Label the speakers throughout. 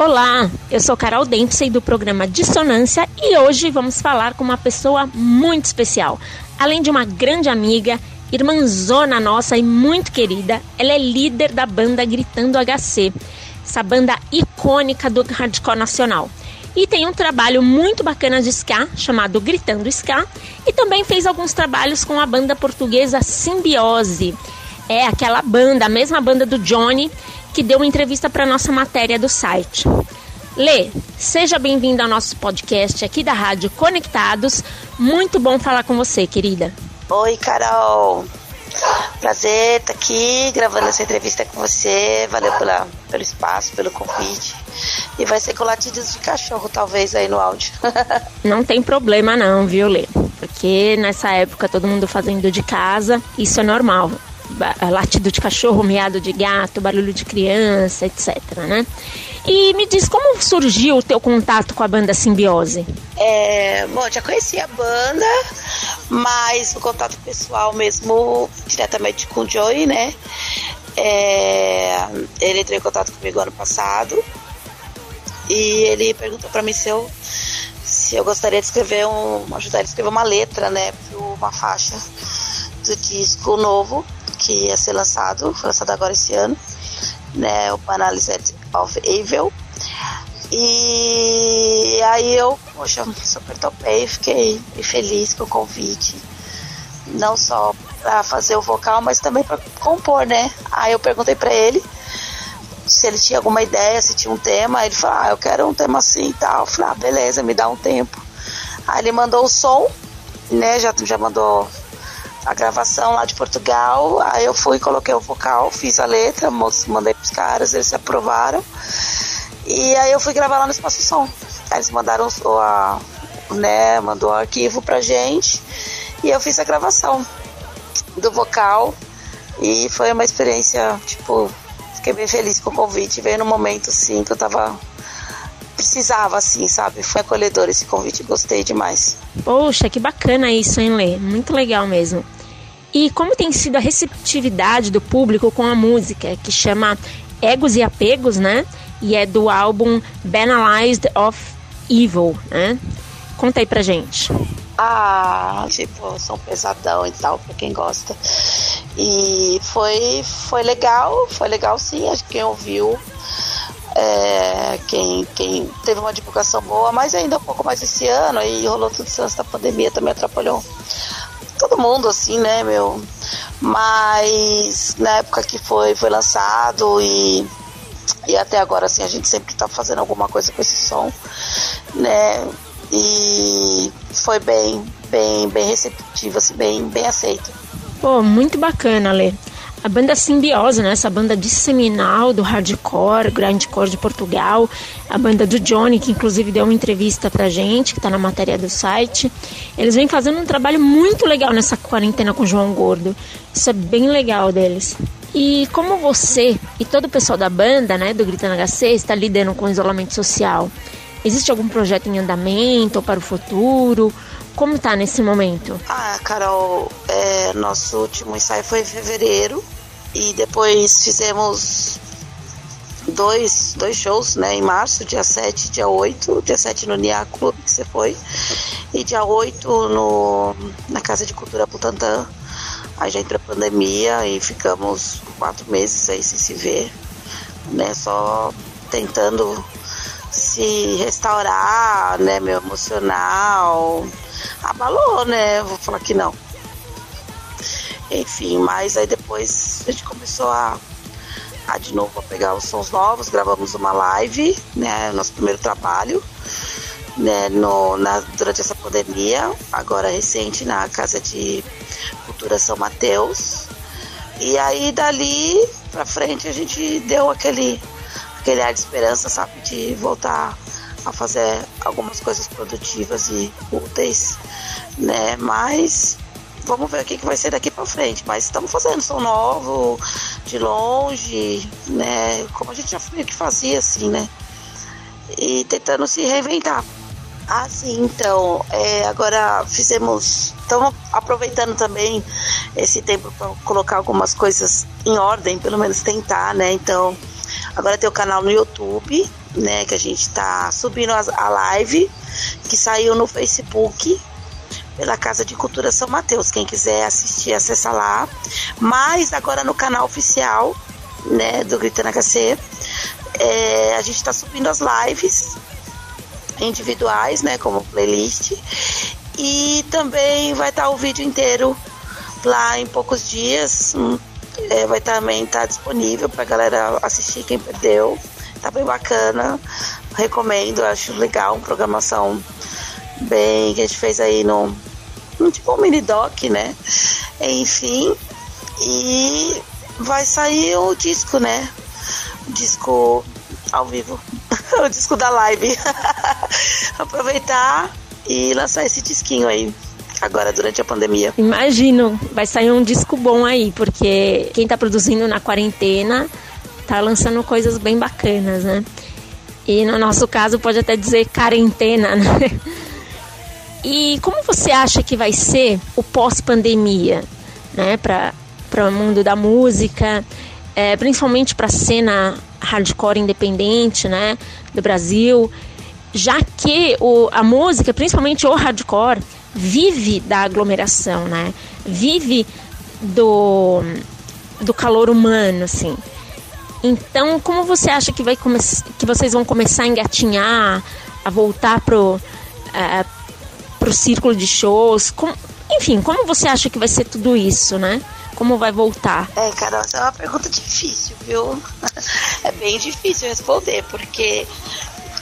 Speaker 1: Olá, eu sou Carol Dempsey do programa Dissonância e hoje vamos falar com uma pessoa muito especial. Além de uma grande amiga, irmãzona nossa e muito querida, ela é líder da banda Gritando HC, essa banda icônica do hardcore nacional. E tem um trabalho muito bacana de ska chamado Gritando Ska e também fez alguns trabalhos com a banda portuguesa Simbiose. É aquela banda, a mesma banda do Johnny, que deu uma entrevista para nossa matéria do site. Lê, seja bem-vinda ao nosso podcast aqui da Rádio Conectados. Muito bom falar com você, querida.
Speaker 2: Oi, Carol. Prazer estar tá aqui gravando essa entrevista com você. Valeu pela, pelo espaço, pelo convite. E vai ser com latidos de cachorro, talvez, aí no áudio.
Speaker 1: não tem problema não, viu, Lê? Porque nessa época todo mundo fazendo de casa, isso é normal latido de cachorro, miado de gato, barulho de criança, etc, né? E me diz como surgiu o teu contato com a banda Simbiose?
Speaker 2: É, bom, já conhecia a banda, mas o contato pessoal mesmo diretamente com o Joey, né? É, ele entrou em contato comigo ano passado e ele perguntou para mim se eu se eu gostaria de escrever um ajudar ele a escrever uma letra, né, para uma faixa do disco novo que ia ser lançado, foi lançado agora esse ano, né, o Analysis of Evil. E aí eu, poxa, super topei, fiquei feliz com o convite. Não só para fazer o vocal, mas também para compor, né? Aí eu perguntei para ele se ele tinha alguma ideia, se tinha um tema. Ele falou: Ah, eu quero um tema assim e tal. Eu falei: Ah, beleza, me dá um tempo. Aí ele mandou o som, né? Já, já mandou a gravação lá de Portugal. Aí eu fui, coloquei o vocal, fiz a letra, mandei pros caras, eles aprovaram. E aí eu fui gravar lá no Espaço Som. Aí eles mandaram o, a, né, mandou o arquivo pra gente e eu fiz a gravação do vocal e foi uma experiência, tipo, fiquei bem feliz com o convite, veio no momento assim que eu tava precisava assim, sabe? Foi acolhedor esse convite, gostei demais.
Speaker 1: Poxa, que bacana isso, hein, Lê? Muito legal mesmo. E como tem sido a receptividade do público com a música, que chama Egos e Apegos, né? E é do álbum Banalized of Evil, né? Conta aí pra gente.
Speaker 2: Ah, tipo, som pesadão e tal, pra quem gosta. E foi, foi legal, foi legal sim, acho que quem ouviu, é, quem, quem teve uma divulgação boa, mas ainda um pouco mais esse ano, aí rolou tudo isso da pandemia, também atrapalhou todo mundo, assim, né, meu? Mas na época que foi, foi lançado e, e até agora, assim, a gente sempre tá fazendo alguma coisa com esse som, né? E foi bem, bem, bem receptivo, assim, bem, bem aceito.
Speaker 1: Pô, muito bacana, Lê a banda Simbiose, né? Essa banda disseminal do hardcore, grindcore de Portugal, a banda do Johnny, que inclusive deu uma entrevista pra gente, que tá na matéria do site. Eles vêm fazendo um trabalho muito legal nessa quarentena com o João Gordo. Isso é bem legal deles. E como você e todo o pessoal da banda, né, do Gritando HC, está lidando com o isolamento social? Existe algum projeto em andamento ou para o futuro? Como tá nesse momento?
Speaker 2: Ah, Carol, é, nosso último ensaio foi em fevereiro e depois fizemos dois, dois shows, né, em março, dia 7 dia 8, dia 7 no Nia Club que você foi, e dia 8 no, na Casa de Cultura Putantã. Aí já entrou a pandemia e ficamos quatro meses aí sem se ver, né, só tentando se restaurar, né, meu emocional, abalou, né? Vou falar que não. Enfim, mas aí depois a gente começou a, a de novo a pegar os sons novos, gravamos uma live, né? Nosso primeiro trabalho. Né, no, na, durante essa pandemia, agora recente na Casa de Cultura São Mateus. E aí dali pra frente a gente deu aquele, aquele ar de esperança, sabe, de voltar a fazer algumas coisas produtivas e úteis, né? Mas vamos ver o que, que vai ser daqui para frente. Mas estamos fazendo som novo, de longe, né? Como a gente já meio que fazia, assim, né? E tentando se reinventar. Ah, sim, então, é, agora fizemos. Estamos aproveitando também esse tempo para colocar algumas coisas em ordem, pelo menos tentar, né? Então, agora tem o canal no YouTube, né? Que a gente tá subindo a live, que saiu no Facebook pela Casa de Cultura São Mateus. Quem quiser assistir, acessa lá. Mas agora no canal oficial, né, do Gritando HC, é, a gente está subindo as lives individuais, né, como playlist. E também vai estar tá o vídeo inteiro lá em poucos dias. É, vai também estar tá disponível para galera assistir quem perdeu. Tá bem bacana. Recomendo, acho legal, programação bem que a gente fez aí no, no tipo um mini doc, né? Enfim, e vai sair o disco, né? O disco ao vivo. o disco da live. Aproveitar e lançar esse disquinho aí agora durante a pandemia.
Speaker 1: Imagino, vai sair um disco bom aí, porque quem tá produzindo na quarentena tá lançando coisas bem bacanas, né? E no nosso caso pode até dizer quarentena, né? E como você acha que vai ser o pós-pandemia, né, para o mundo da música, é, principalmente para a cena hardcore independente, né, do Brasil, já que o, a música, principalmente o hardcore, vive da aglomeração, né? Vive do, do calor humano, assim. Então, como você acha que, vai que vocês vão começar a engatinhar, a voltar pro, uh, pro círculo de shows? Enfim, como você acha que vai ser tudo isso, né? Como vai voltar?
Speaker 2: É, Carol, essa é uma pergunta difícil, viu? É bem difícil responder, porque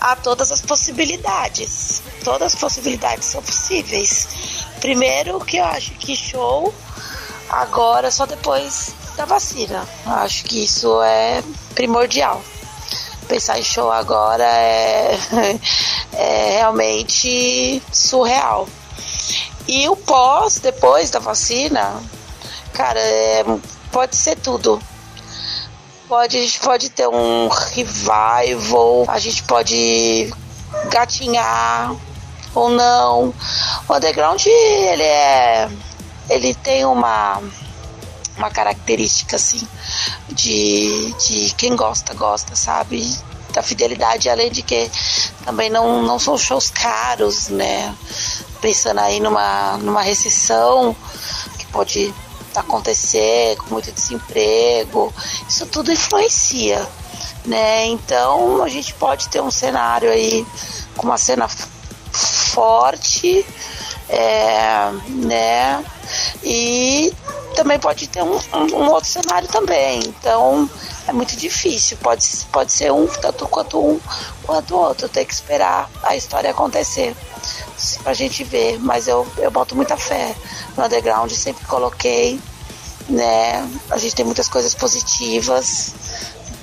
Speaker 2: há todas as possibilidades. Todas as possibilidades são possíveis. Primeiro que eu acho que show agora só depois da vacina. Eu acho que isso é primordial. Pensar em show agora é, é realmente surreal. E o pós, depois da vacina, cara, é, pode ser tudo pode, pode ter um revival, a gente pode gatinhar ou não. O underground ele é ele tem uma uma característica assim de, de quem gosta gosta, sabe? Da fidelidade, além de que também não, não são shows caros, né? Pensando aí numa, numa recessão que pode acontecer, com muito desemprego, isso tudo influencia, né? Então a gente pode ter um cenário aí com uma cena forte, é, né? E também pode ter um, um, um, outro cenário também. Então é muito difícil. Pode, pode ser um tanto quanto um quanto outro. Tem que esperar a história acontecer pra gente ver. Mas eu, eu boto muita fé no underground, sempre coloquei né? A gente tem muitas coisas positivas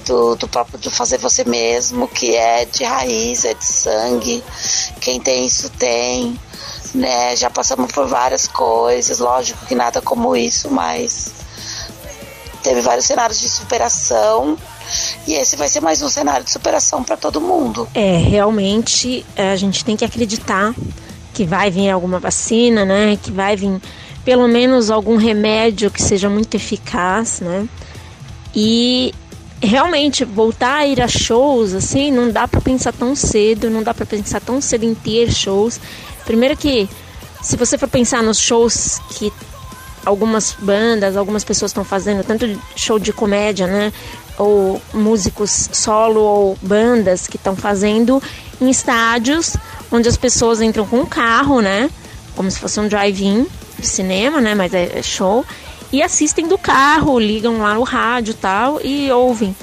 Speaker 2: do, do próprio do fazer você mesmo, que é de raiz, é de sangue. Quem tem isso tem, né? Já passamos por várias coisas, lógico que nada como isso, mas teve vários cenários de superação. E esse vai ser mais um cenário de superação para todo mundo.
Speaker 1: É, realmente a gente tem que acreditar que vai vir alguma vacina, né? Que vai vir pelo menos algum remédio que seja muito eficaz, né? E realmente voltar a ir a shows assim, não dá para pensar tão cedo, não dá para pensar tão cedo em ter shows. Primeiro que se você for pensar nos shows que algumas bandas, algumas pessoas estão fazendo, tanto show de comédia, né? Ou músicos solo ou bandas que estão fazendo em estádios onde as pessoas entram com um carro, né? Como se fosse um drive-in de cinema, né? Mas é, é show. E assistem do carro, ligam lá no rádio tal e ouvem.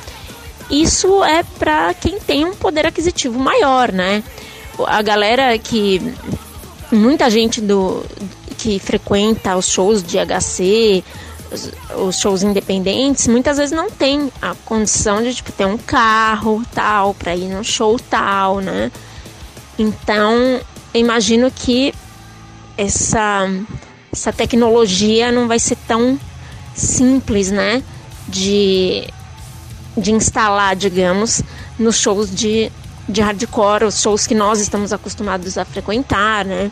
Speaker 1: Isso é para quem tem um poder aquisitivo maior, né? A galera que muita gente do que frequenta os shows de HC, os, os, shows independentes, muitas vezes não tem a condição de tipo ter um carro tal para ir no show tal, né? Então, imagino que essa essa tecnologia não vai ser tão simples, né? De, de instalar, digamos, nos shows de, de hardcore, os shows que nós estamos acostumados a frequentar, né?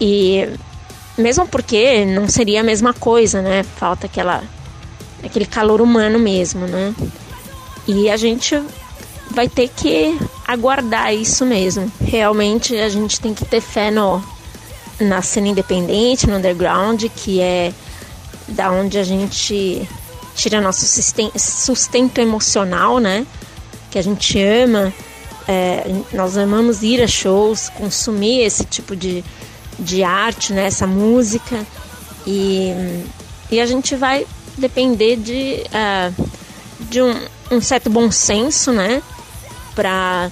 Speaker 1: E mesmo porque não seria a mesma coisa, né? Falta aquela aquele calor humano mesmo, né? E a gente vai ter que aguardar isso mesmo. Realmente a gente tem que ter fé no, na cena independente, no underground, que é da onde a gente tira nosso sustento emocional, né? Que a gente ama. É, nós amamos ir a shows, consumir esse tipo de, de arte, né? Essa música. E, e a gente vai depender de, uh, de um, um certo bom senso, né? Pra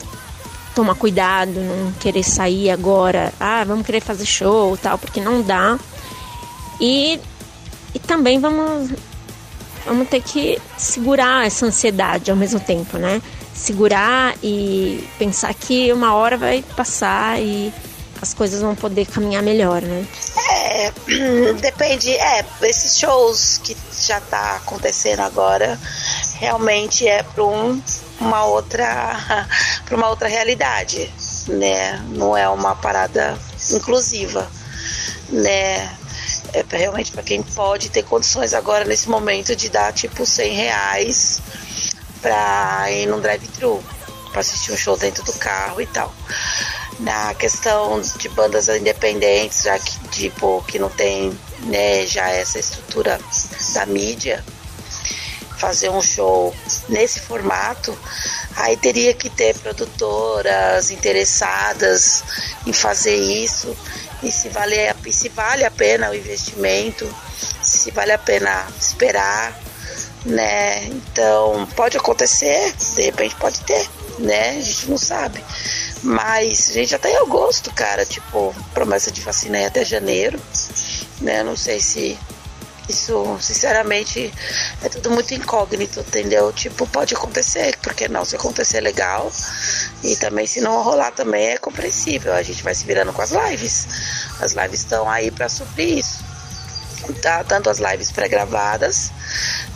Speaker 1: tomar cuidado, não querer sair agora, ah, vamos querer fazer show tal, porque não dá. E, e também vamos, vamos ter que segurar essa ansiedade ao mesmo tempo, né? Segurar e pensar que uma hora vai passar e as coisas vão poder caminhar melhor, né?
Speaker 2: É, depende. É, esses shows que já tá acontecendo agora realmente é para um, uma outra para uma outra realidade, né? Não é uma parada inclusiva, né? É realmente para quem pode ter condições agora nesse momento de dar tipo 100 reais para ir num drive-thru, para assistir um show dentro do carro e tal na questão de bandas independentes, já que tipo que não tem né, já essa estrutura da mídia, fazer um show nesse formato, aí teria que ter produtoras interessadas em fazer isso e se vale, se vale a pena o investimento, se vale a pena esperar, né? Então pode acontecer, de repente pode ter, né? A gente não sabe. Mas gente já tá em agosto, cara. Tipo, promessa de vacina é até janeiro. Né? Não sei se isso, sinceramente, é tudo muito incógnito, entendeu? Tipo, pode acontecer, porque não? Se acontecer, legal. E também, se não rolar, também é compreensível. A gente vai se virando com as lives. As lives estão aí para suprir isso. Tá? Tanto as lives pré-gravadas,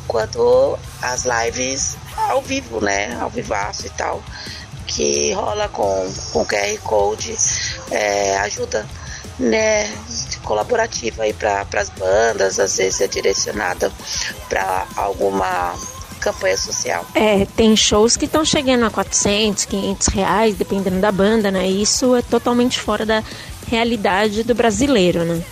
Speaker 2: quanto as lives ao vivo, né? Ao vivaço e tal que rola com, com QR Code é, ajuda né, colaborativa aí para as bandas, às vezes é direcionada para alguma campanha social.
Speaker 1: É, tem shows que estão chegando a 400, 500 reais, dependendo da banda, né? Isso é totalmente fora da realidade do brasileiro, né?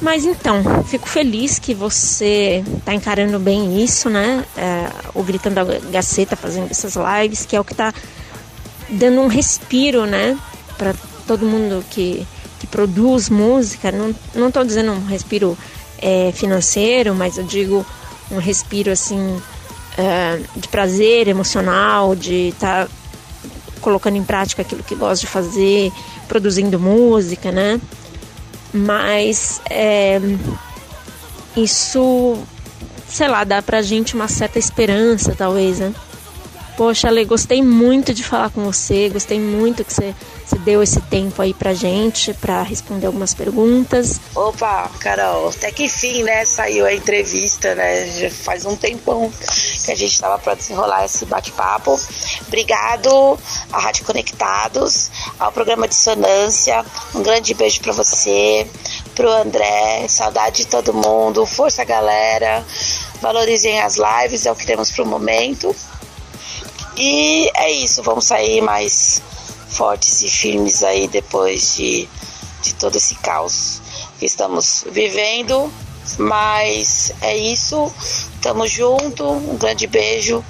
Speaker 1: Mas então, fico feliz que você está encarando bem isso, né? É, o Gritando a Gaceta fazendo essas lives, que é o que está dando um respiro, né? Para todo mundo que, que produz música. Não, tô dizendo um respiro é, financeiro, mas eu digo um respiro assim é, de prazer emocional, de estar tá colocando em prática aquilo que gosta de fazer, produzindo música, né? Mas é, isso, sei lá, dá pra gente uma certa esperança, talvez, né? Poxa, Ale, gostei muito de falar com você, gostei muito que você, você deu esse tempo aí pra gente, pra responder algumas perguntas.
Speaker 2: Opa, Carol, até que enfim, né, saiu a entrevista, né, já faz um tempão que a gente tava pra desenrolar esse bate-papo. Obrigado à Rádio Conectados, ao programa Dissonância, um grande beijo pra você, pro André, saudade de todo mundo, força galera, valorizem as lives, é o que temos pro momento. E é isso, vamos sair mais fortes e firmes aí depois de, de todo esse caos que estamos vivendo. Mas é isso, tamo junto, um grande beijo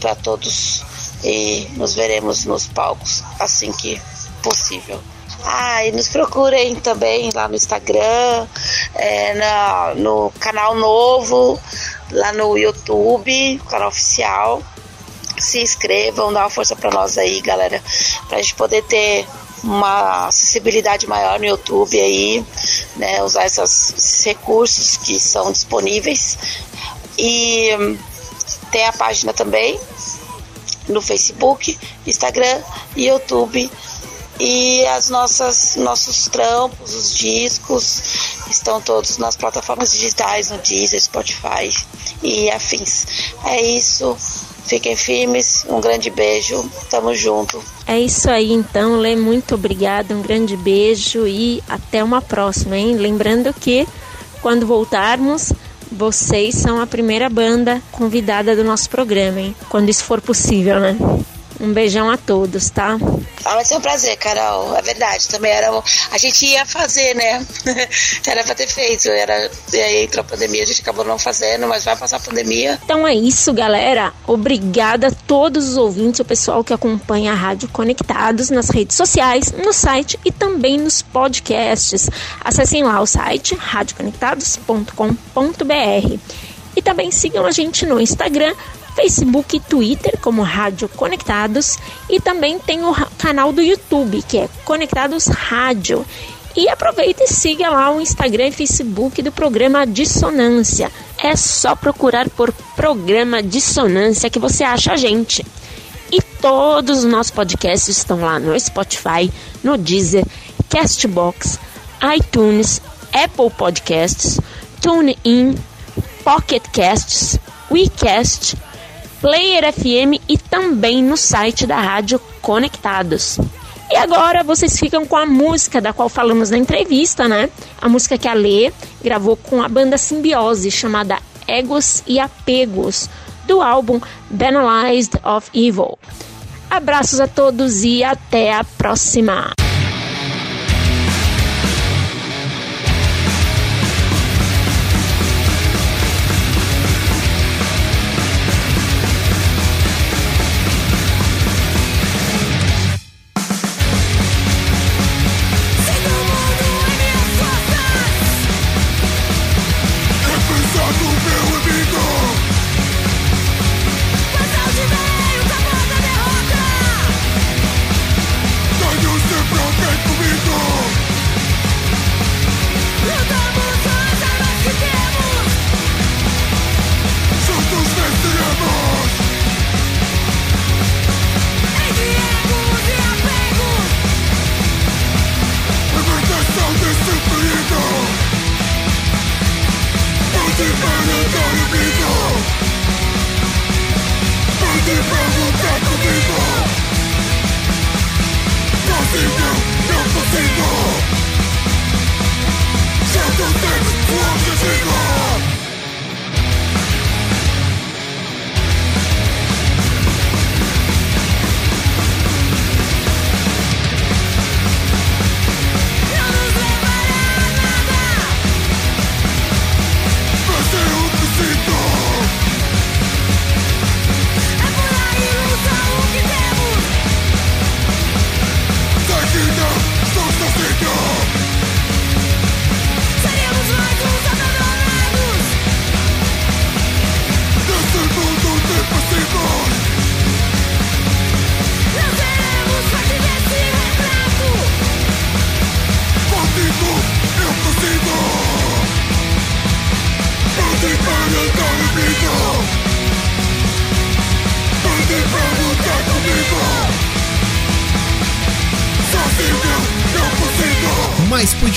Speaker 2: para todos e nos veremos nos palcos assim que possível. Ah, e nos procurem também lá no Instagram, é, na, no canal novo, lá no YouTube, canal oficial se inscrevam, dá uma força para nós aí, galera, para a gente poder ter uma acessibilidade maior no YouTube aí, né, usar essas, esses recursos que são disponíveis. E tem a página também no Facebook, Instagram e YouTube. E as nossas nossos trampos, os discos estão todos nas plataformas digitais, no Deezer, Spotify e afins. É isso. Fiquem firmes, um grande beijo, tamo junto.
Speaker 1: É isso aí então, Lê, muito obrigada, um grande beijo e até uma próxima, hein? Lembrando que quando voltarmos, vocês são a primeira banda convidada do nosso programa, hein? Quando isso for possível, né? Um beijão a todos, tá?
Speaker 2: Ah, vai ser um prazer, Carol. É verdade. Também era. A gente ia fazer, né? era pra ter feito. Era... E aí entrou a pandemia, a gente acabou não fazendo, mas vai passar a pandemia.
Speaker 1: Então é isso, galera. Obrigada a todos os ouvintes, o pessoal que acompanha a Rádio Conectados nas redes sociais, no site e também nos podcasts. Acessem lá o site radioconectados.com.br. E também sigam a gente no Instagram, Facebook e Twitter como Rádio Conectados e também tem o canal do YouTube que é Conectados Rádio. E aproveita e siga lá o Instagram e Facebook do programa Dissonância. É só procurar por programa Dissonância que você acha a gente. E todos os nossos podcasts estão lá no Spotify, no Deezer, Castbox, iTunes, Apple Podcasts, TuneIn, Pocket Casts, WeCast, Player FM e também no site da Rádio Conectados. E agora vocês ficam com a música da qual falamos na entrevista, né? A música que a Lê gravou com a banda Simbiose, chamada Egos e Apegos, do álbum Banalized of Evil. Abraços a todos e até a próxima!